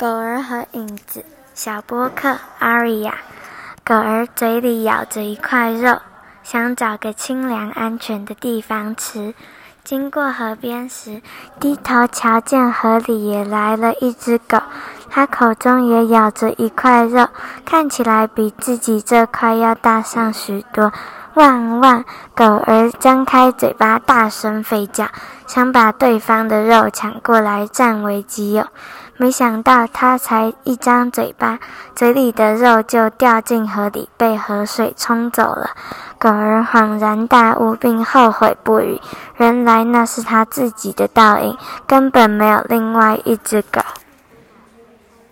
狗儿和影子，小波克阿瑞亚。狗儿嘴里咬着一块肉，想找个清凉安全的地方吃。经过河边时，低头瞧见河里也来了一只狗，它口中也咬着一块肉，看起来比自己这块要大上许多。汪汪！狗儿张开嘴巴，大声吠叫，想把对方的肉抢过来占为己有。没想到，它才一张嘴巴，嘴里的肉就掉进河里，被河水冲走了。狗儿恍然大悟，并后悔不已。原来那是他自己的倒影，根本没有另外一只狗。